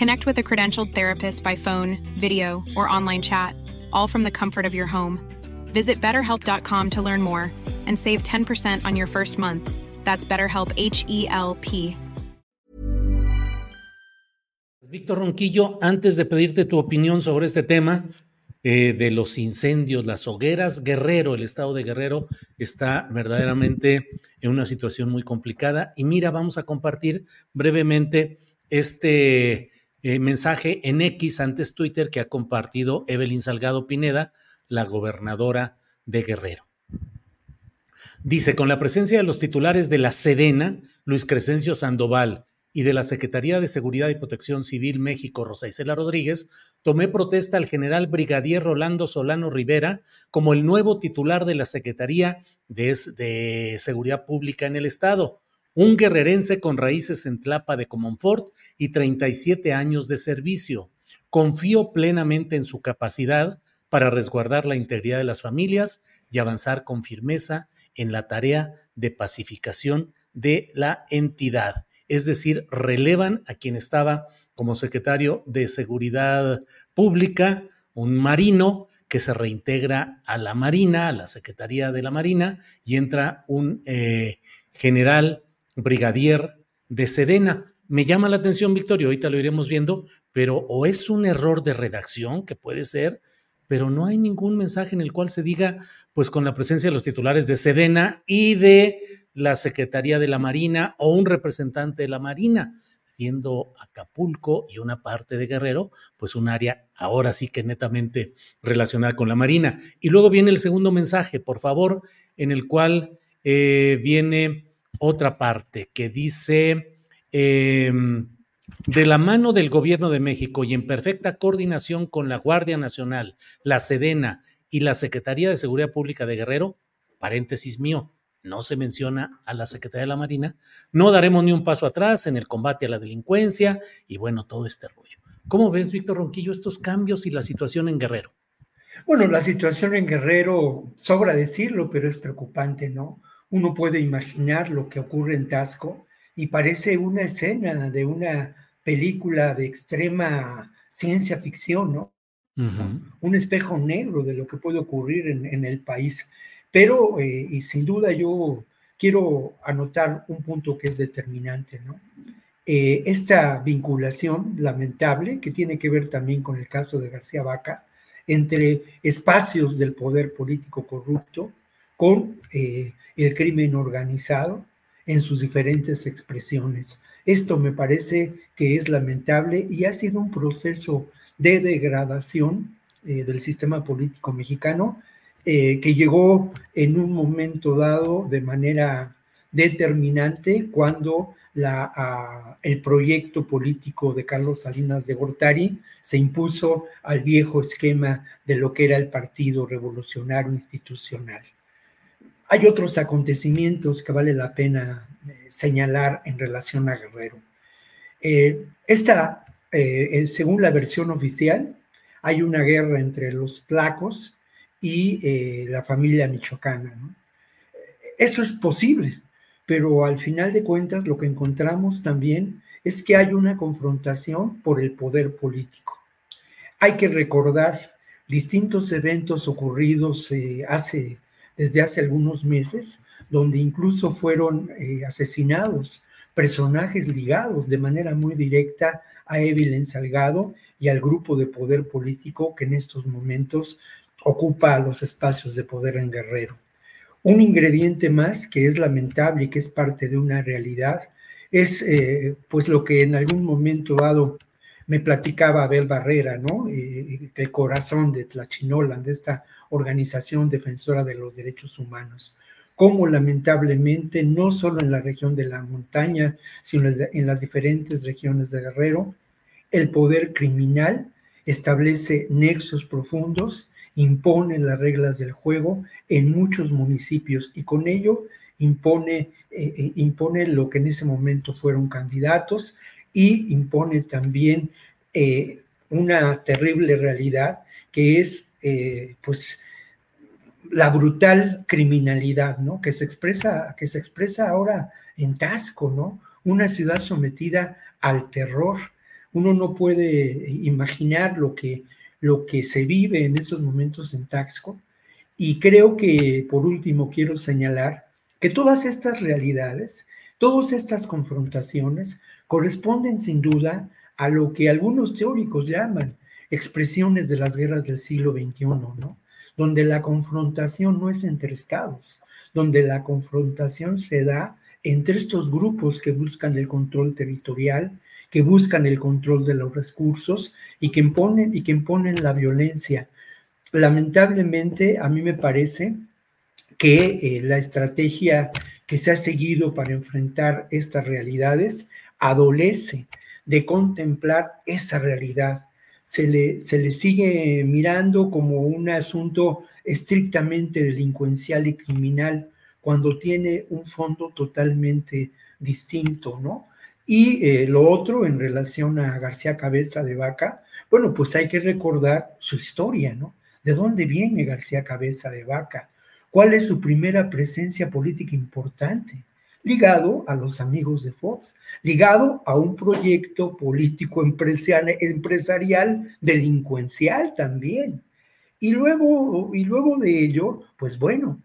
Connect with a credentialed therapist by phone, video, or online chat, all from the comfort of your home. Visit betterhelp.com to learn more and save 10% on your first month. That's BetterHelp H E L P. Víctor Ronquillo, antes de pedirte tu opinión sobre este tema eh, de los incendios, las hogueras, Guerrero, el estado de Guerrero está verdaderamente en una situación muy complicada. Y mira, vamos a compartir brevemente este eh, mensaje en X, antes Twitter, que ha compartido Evelyn Salgado Pineda, la gobernadora de Guerrero. Dice, con la presencia de los titulares de la Sedena, Luis Crescencio Sandoval, y de la Secretaría de Seguridad y Protección Civil México, Rosa Isela Rodríguez, tomé protesta al general brigadier Rolando Solano Rivera como el nuevo titular de la Secretaría de, de Seguridad Pública en el Estado un guerrerense con raíces en Tlapa de Comonfort y 37 años de servicio. Confío plenamente en su capacidad para resguardar la integridad de las familias y avanzar con firmeza en la tarea de pacificación de la entidad. Es decir, relevan a quien estaba como secretario de Seguridad Pública, un marino que se reintegra a la Marina, a la Secretaría de la Marina, y entra un eh, general brigadier de Sedena. Me llama la atención, Victorio, ahorita lo iremos viendo, pero o es un error de redacción, que puede ser, pero no hay ningún mensaje en el cual se diga, pues con la presencia de los titulares de Sedena y de la Secretaría de la Marina o un representante de la Marina, siendo Acapulco y una parte de Guerrero, pues un área ahora sí que netamente relacionada con la Marina. Y luego viene el segundo mensaje, por favor, en el cual eh, viene otra parte que dice, em, de la mano del gobierno de México y en perfecta coordinación con la Guardia Nacional, la Sedena y la Secretaría de Seguridad Pública de Guerrero, paréntesis mío, no se menciona a la Secretaría de la Marina, no daremos ni un paso atrás en el combate a la delincuencia y bueno, todo este rollo. ¿Cómo ves, Víctor Ronquillo, estos cambios y la situación en Guerrero? Bueno, la situación en Guerrero, sobra decirlo, pero es preocupante, ¿no? Uno puede imaginar lo que ocurre en Tasco y parece una escena de una película de extrema ciencia ficción, ¿no? Un espejo negro de lo que puede ocurrir en, el país. Pero, eh, y sin duda yo quiero anotar un punto que es determinante, ¿no? Eh, esta vinculación lamentable, que tiene que ver también con el caso de García Vaca, entre espacios del poder político corrupto con eh, el crimen organizado en sus diferentes expresiones. Esto me parece que es lamentable y ha sido un proceso de degradación eh, del sistema político mexicano eh, que llegó en un momento dado de manera determinante cuando el proyecto político de Carlos Salinas de Gortari se impuso al viejo esquema de lo que era el Partido Revolucionario Institucional. Hay otros acontecimientos que vale la pena eh, señalar en relación a Guerrero. Eh, esta, eh, según la versión oficial, hay una guerra entre los tlacos y la familia michoacana. Esto es posible, pero al final de cuentas lo que encontramos también es que hay una confrontación por el poder político. Hay que recordar distintos eventos ocurridos hace desde hace algunos meses, donde incluso fueron eh, asesinados personajes ligados de manera muy directa a Evelyn Salgado y al grupo de poder político que en estos momentos ocupa los espacios de poder en Guerrero. Un ingrediente más que es lamentable y que es parte de una realidad es eh, pues lo que en algún momento dado me platicaba Abel Barrera, ¿no? El corazón de Tlachinolan, de esta organización defensora de los derechos humanos. Como lamentablemente, no solo en la región de la montaña, sino en las diferentes regiones de Guerrero, el poder criminal establece nexos profundos, impone las reglas del juego en muchos municipios y con ello impone, eh, eh, impone lo que en ese momento fueron candidatos y impone también eh, una terrible realidad que es eh, pues la brutal criminalidad, ¿no? Que se expresa, que se expresa ahora en Tasco, ¿no? Una ciudad sometida al terror. Uno no puede imaginar lo que, lo que se vive en estos momentos en Taxco. Y creo que, por último, quiero señalar que todas estas realidades, todas estas confrontaciones corresponden sin duda a lo que algunos teóricos llaman expresiones de las guerras del siglo XXI, ¿no? Donde la confrontación no es entre estados, donde la confrontación se da entre estos grupos que buscan el control territorial, que buscan el control de los recursos y que imponen, y que imponen la violencia. Lamentablemente, a mí me parece que eh, la estrategia que se ha seguido para enfrentar estas realidades adolece de contemplar esa realidad se le, se le sigue mirando como un asunto estrictamente delincuencial y criminal cuando tiene un fondo totalmente distinto, ¿no? Y eh, lo otro en relación a García Cabeza de Vaca, bueno, pues hay que recordar su historia, ¿no? ¿De dónde viene García Cabeza de Vaca? ¿Cuál es su primera presencia política importante? Ligado a los amigos de Fox, ligado a un proyecto político empresarial, delincuencial también. Y luego, y luego de ello, pues bueno,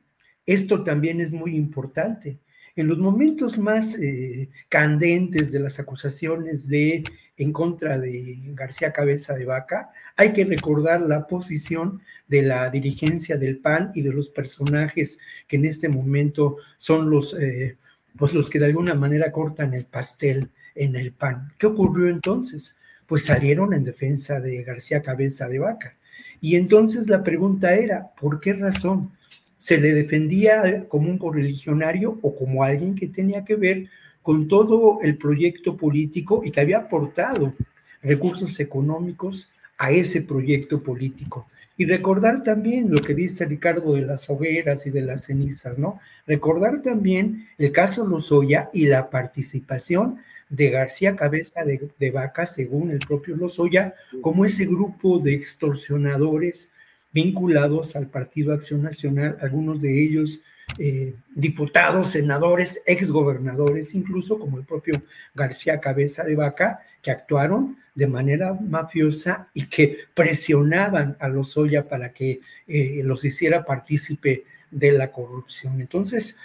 esto también es muy importante. En los momentos más eh, candentes de las acusaciones de en contra de García Cabeza de Vaca, hay que recordar la posición de la dirigencia del PAN y de los personajes que en este momento son los eh, pues los que de alguna manera cortan el pastel en el pan. ¿Qué ocurrió entonces? Pues salieron en defensa de García Cabeza de Vaca. Y entonces la pregunta era, ¿por qué razón se le defendía como un correligionario o como alguien que tenía que ver con todo el proyecto político y que había aportado recursos económicos a ese proyecto político? Y recordar también lo que dice Ricardo de las hogueras y de las cenizas, ¿no? Recordar también el caso Lozoya y la participación de García Cabeza de, Vaca, según el propio Lozoya, como ese grupo de extorsionadores vinculados al Partido Acción Nacional, algunos de ellos eh, diputados, senadores, exgobernadores, incluso como el propio García Cabeza de Vaca, que actuaron de manera mafiosa y que presionaban a los Oya para que eh, los hiciera partícipe de la corrupción. Entonces,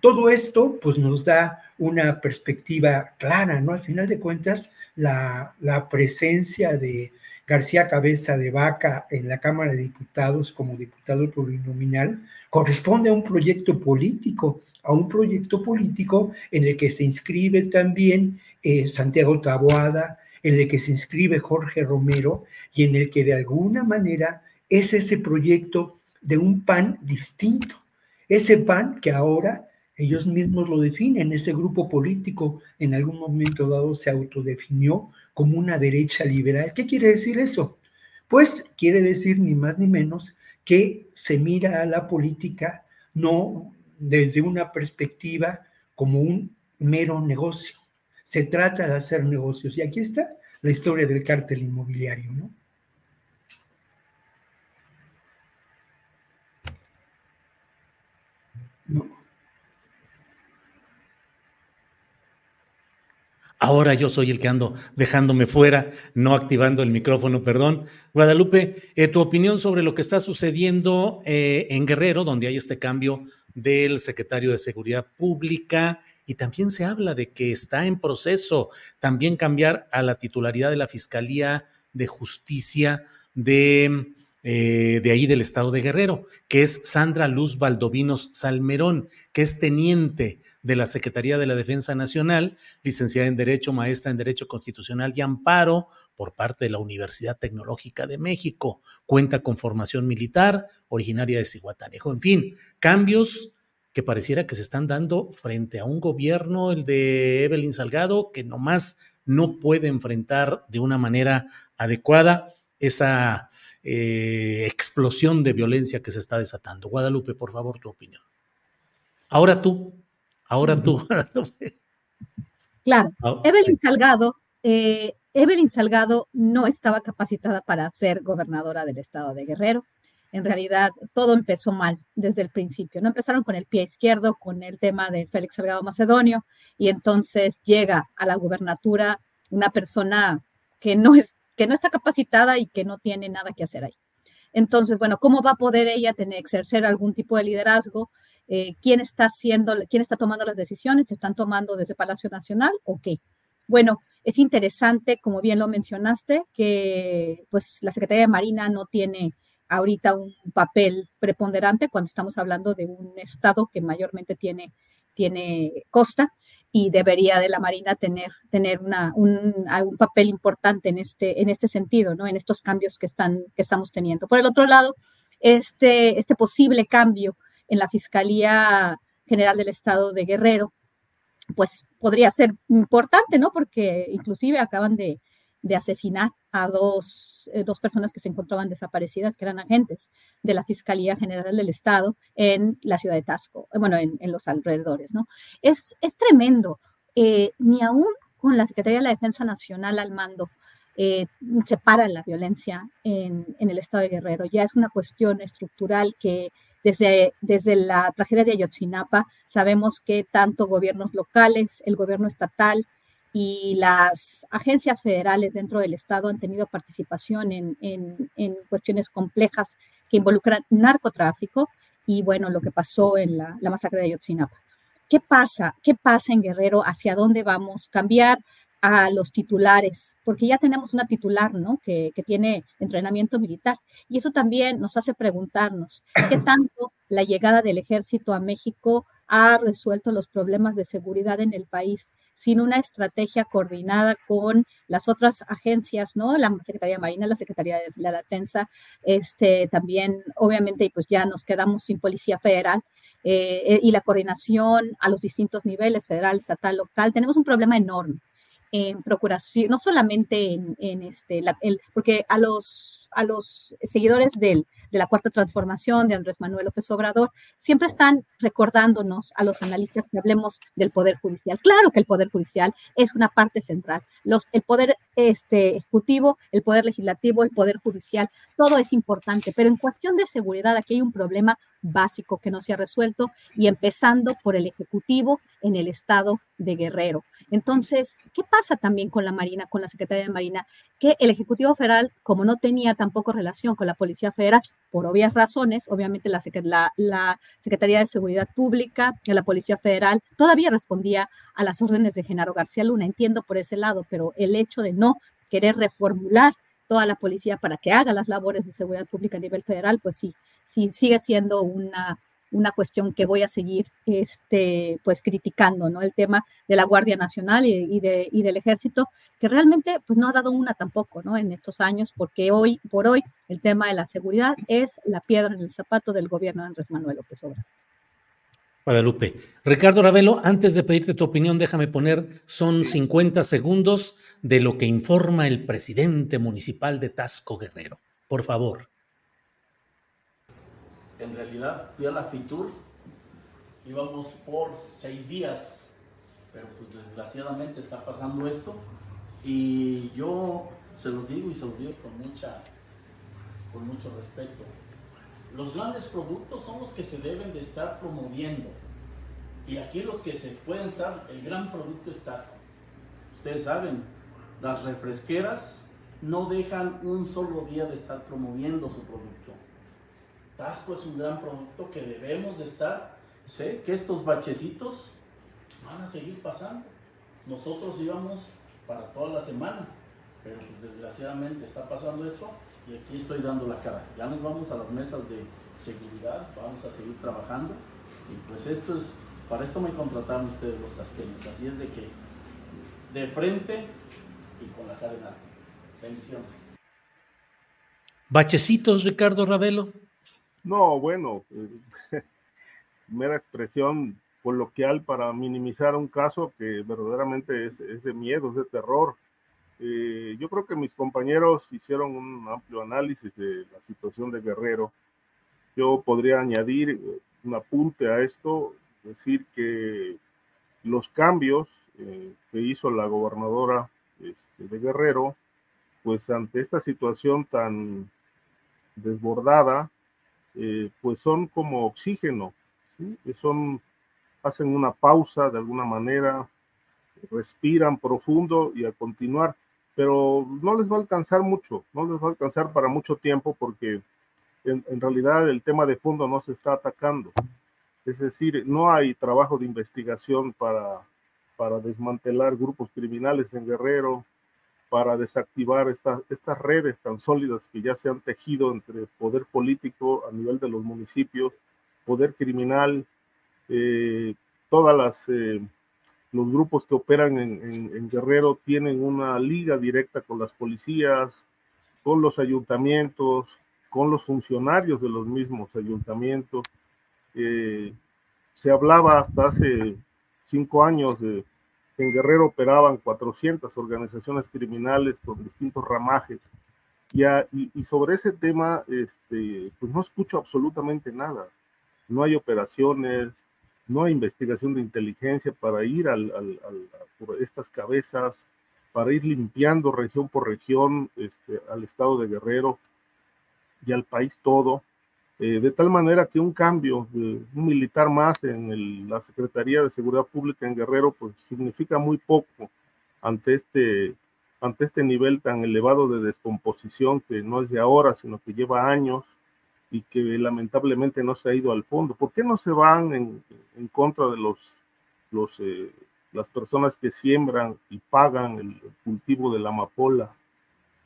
todo esto pues nos da una perspectiva clara, ¿no? Al final de cuentas, la, la presencia de García Cabeza de Vaca en la Cámara de Diputados como diputado plurinominal corresponde a un proyecto político, a un proyecto político en el que se inscribe también eh, Santiago Taboada, en el que se inscribe Jorge Romero y en el que de alguna manera es ese proyecto de un PAN distinto, ese PAN que ahora ellos mismos lo definen, ese grupo político en algún momento dado se autodefinió como una derecha liberal. ¿Qué quiere decir eso? Pues quiere decir ni más ni menos que se mira a la política no desde una perspectiva como un mero negocio. Se trata de hacer negocios. Y aquí está la historia del cártel inmobiliario, ¿no? Ahora yo soy el que ando dejándome fuera, no activando el micrófono, perdón. Guadalupe, eh, tu opinión sobre lo que está sucediendo eh, en Guerrero, donde hay este cambio del secretario de Seguridad Pública y también se habla de que está en proceso también cambiar a la titularidad de la Fiscalía de Justicia de eh, de ahí del estado de Guerrero, que es Sandra Luz Valdovinos Salmerón, que es teniente de la Secretaría de la Defensa Nacional, licenciada en Derecho, maestra en Derecho Constitucional y Amparo por parte de la Universidad Tecnológica de México. Cuenta con formación militar, originaria de Cihuatanejo. En fin, cambios que pareciera que se están dando frente a un gobierno, el de Evelyn Salgado, que nomás no puede enfrentar de una manera adecuada esa eh, explosión de violencia que se está desatando. Guadalupe, por favor, tu opinión. Ahora tú, ahora tú. claro, ah, Evelyn Salgado, eh, Evelyn Salgado no estaba capacitada para ser gobernadora del estado de Guerrero. En realidad, todo empezó mal desde el principio. No empezaron con el pie izquierdo, con el tema de Félix Salgado Macedonio, y entonces llega a la gubernatura una persona que no es que no está capacitada y que no tiene nada que hacer ahí. Entonces, bueno, ¿cómo va a poder ella tener, ejercer algún tipo de liderazgo? Eh, ¿Quién está haciendo, quién está tomando las decisiones? ¿Se están tomando desde Palacio Nacional o qué? Bueno, es interesante, como bien lo mencionaste, que pues la Secretaría de Marina no tiene ahorita un papel preponderante cuando estamos hablando de un estado que mayormente tiene, tiene costa y debería de la Marina tener, tener un, un, papel importante en este, en este sentido, ¿no? en estos cambios que, están, que estamos teniendo. Por el otro lado, este, este posible cambio en la Fiscalía General del Estado de Guerrero, pues podría ser importante, ¿no? Porque inclusive acaban de, de asesinar a dos, eh, dos, personas que se encontraban desaparecidas, que eran agentes de la Fiscalía General del Estado en la ciudad de Tasco, eh, bueno, en, los alrededores, ¿no? Es, es tremendo. Eh, ni aún con la Secretaría de la Defensa Nacional al mando se para la violencia en, en, el estado de Guerrero. Ya es una cuestión estructural que desde, desde la tragedia de Ayotzinapa sabemos que tanto gobiernos locales, el gobierno estatal, y las agencias federales dentro del Estado han tenido participación en, en, cuestiones complejas que involucran narcotráfico y bueno, lo que pasó en la, la, masacre de Ayotzinapa. ¿Qué pasa? ¿Qué pasa en Guerrero? ¿Hacia dónde vamos? Cambiar a los titulares, porque ya tenemos una titular, ¿no? Que, que tiene entrenamiento militar. Y eso también nos hace preguntarnos, ¿qué tanto la llegada del ejército a México ha resuelto los problemas de seguridad en el país sin una estrategia coordinada con las otras agencias, ¿no? La Secretaría de Marina, la Secretaría de la Defensa, este, también, obviamente, pues ya nos quedamos sin Policía Federal eh, eh, y la coordinación a los distintos niveles, federal, estatal, local. Tenemos un problema enorme en procuración, no solamente en, este, el, porque a los, a los seguidores del, de la cuarta transformación de Andrés Manuel López Obrador, siempre están recordándonos a los analistas que hablemos del Poder Judicial. Claro que el Poder Judicial es una parte central. Los, el Poder este, Ejecutivo, el Poder Legislativo, el Poder Judicial, todo es importante, pero en cuestión de seguridad aquí hay un problema básico que no se ha resuelto y empezando por el Ejecutivo en el estado de Guerrero. Entonces, ¿qué pasa también con la Marina, con la Secretaría de Marina? Que el Ejecutivo Federal, como no tenía tampoco relación con la Policía Federal, por obvias razones, obviamente la, Secretaría de Seguridad Pública y la Policía Federal todavía respondía a las órdenes de Genaro García Luna, entiendo por ese lado, pero el hecho de no querer reformular toda la policía para que haga las labores de seguridad pública a nivel federal, pues sí, sí sigue siendo una, una cuestión que voy a seguir este, pues criticando, ¿no? El tema de la Guardia Nacional y, de, y, del Ejército, que realmente pues no ha dado una tampoco, ¿no? En estos años, porque hoy por hoy el tema de la seguridad es la piedra en el zapato del gobierno de Andrés Manuel López Obrador. Guadalupe. Ricardo Ravelo, antes de pedirte tu opinión, déjame poner, son 50 segundos de lo que informa el presidente municipal de Tasco Guerrero. Por favor. En realidad fui a la FITUR, íbamos por seis días, pero pues desgraciadamente está pasando esto y yo se los digo y se los digo con mucha, con mucho respeto los grandes productos son los que se deben de estar promoviendo. Y aquí los que se pueden estar, el gran producto es Tasco. Ustedes saben, las refresqueras no dejan un solo día de estar promoviendo su producto. Tasco es un gran producto que debemos de estar. Sé que estos bachecitos van a seguir pasando. Nosotros íbamos para toda la semana, pero pues desgraciadamente está pasando esto y aquí estoy dando la cara. Ya nos vamos a las mesas de seguridad, vamos a seguir trabajando y pues esto es, para esto me contrataron ustedes los tasqueños, así es de que de frente y con la cara en alto. Bendiciones. ¿Bachecitos, Ricardo Ravelo? No, bueno, eh, mera expresión coloquial para minimizar un caso que verdaderamente es, de miedo, es de terror eh, yo creo que mis compañeros hicieron un amplio análisis de la situación de Guerrero. Yo podría añadir eh, un apunte a esto, decir que los cambios que hizo la gobernadora este, de Guerrero, pues ante esta situación tan desbordada, pues son como oxígeno, ¿sí? son, hacen una pausa de alguna manera, respiran profundo y a continuar pero no les va a alcanzar mucho, no les va a alcanzar para mucho tiempo porque en, realidad el tema de fondo no se está atacando. Es decir, no hay trabajo de investigación para, para desmantelar grupos criminales en Guerrero, para desactivar estas redes tan sólidas que ya se han tejido entre poder político a nivel de los municipios, poder criminal, eh, todas las... Eh, los grupos que operan en, Guerrero tienen una liga directa con las policías, con los ayuntamientos, con los funcionarios de los mismos ayuntamientos. Eh, se hablaba hasta hace cinco años de en Guerrero operaban 400 organizaciones criminales con distintos ramajes. Y, y, sobre ese tema, este, pues no escucho absolutamente nada. No hay operaciones, no hay investigación de inteligencia para ir al, por estas cabezas, para ir limpiando región por región este, al estado de Guerrero y al país todo, eh, de tal manera que un cambio un militar más en la Secretaría de Seguridad Pública en Guerrero, pues significa muy poco ante este, ante este nivel tan elevado de descomposición que no es de ahora, sino que lleva años y que lamentablemente no se ha ido al fondo. ¿Por qué no se van en, contra de los, eh, las personas que siembran y pagan el, cultivo de la amapola?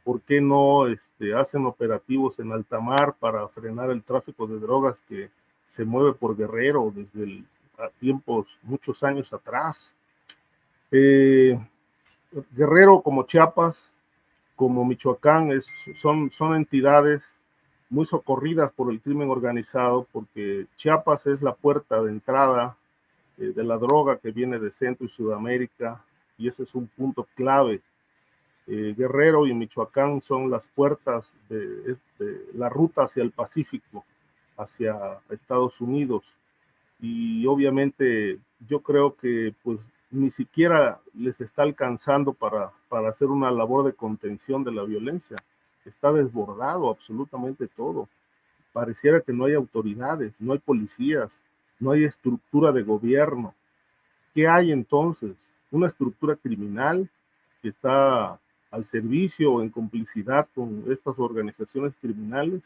¿Por qué no este, hacen operativos en alta mar para frenar el tráfico de drogas que se mueve por Guerrero desde tiempos, muchos años atrás? Eh, Guerrero como Chiapas, como Michoacán, son entidades muy socorridas por el crimen organizado, porque Chiapas es la puerta de entrada eh, de la droga que viene de Centro y Sudamérica, y ese es un punto clave. Eh, Guerrero y Michoacán son las puertas de, la ruta hacia el Pacífico, hacia Estados Unidos. Y obviamente yo creo que pues ni siquiera les está alcanzando para, para hacer una labor de contención de la violencia. Está desbordado absolutamente todo. Pareciera que no hay autoridades, no hay policías, no hay estructura de gobierno. ¿Qué hay entonces? Una estructura criminal que está al servicio o en complicidad con estas organizaciones criminales,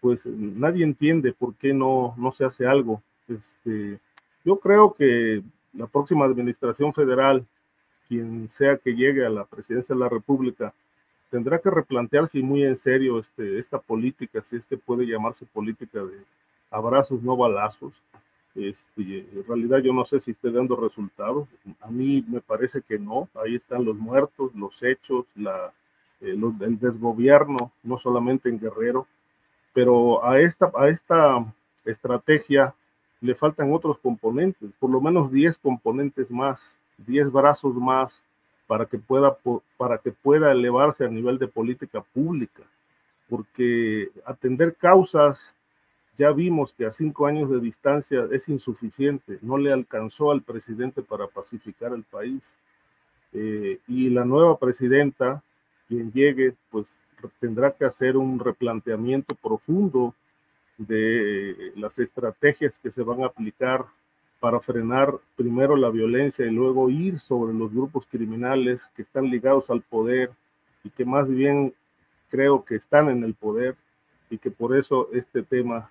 pues nadie entiende por qué no, no se hace algo. Este, yo creo que la próxima administración federal, quien sea que llegue a la presidencia de la República, tendrá que replantearse muy en serio este, esta política, si es que puede llamarse política de abrazos, no balazos. Este, en realidad yo no sé si esté dando resultados. A mí me parece que no. Ahí están los muertos, los hechos, la, eh, el desgobierno, no solamente en Guerrero. Pero a esta, a esta estrategia le faltan otros componentes, por lo menos 10 componentes más, 10 brazos más para que pueda para que pueda elevarse a nivel de política pública, porque atender causas ya vimos que a cinco años de distancia es insuficiente, no le alcanzó al presidente para pacificar el país. Eh, y la nueva presidenta, quien llegue, pues tendrá que hacer un replanteamiento profundo de las estrategias que se van a aplicar para frenar primero la violencia y luego ir sobre los grupos criminales que están ligados al poder y que más bien creo que están en el poder y que por eso este tema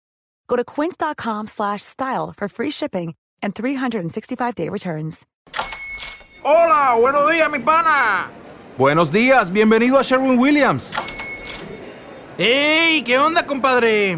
Go to quince.com slash style for free shipping and 365-day returns. Hola, buenos días, mi pana. Buenos días, bienvenido a Sherwin Williams. ¡Ey! ¿Qué onda, compadre?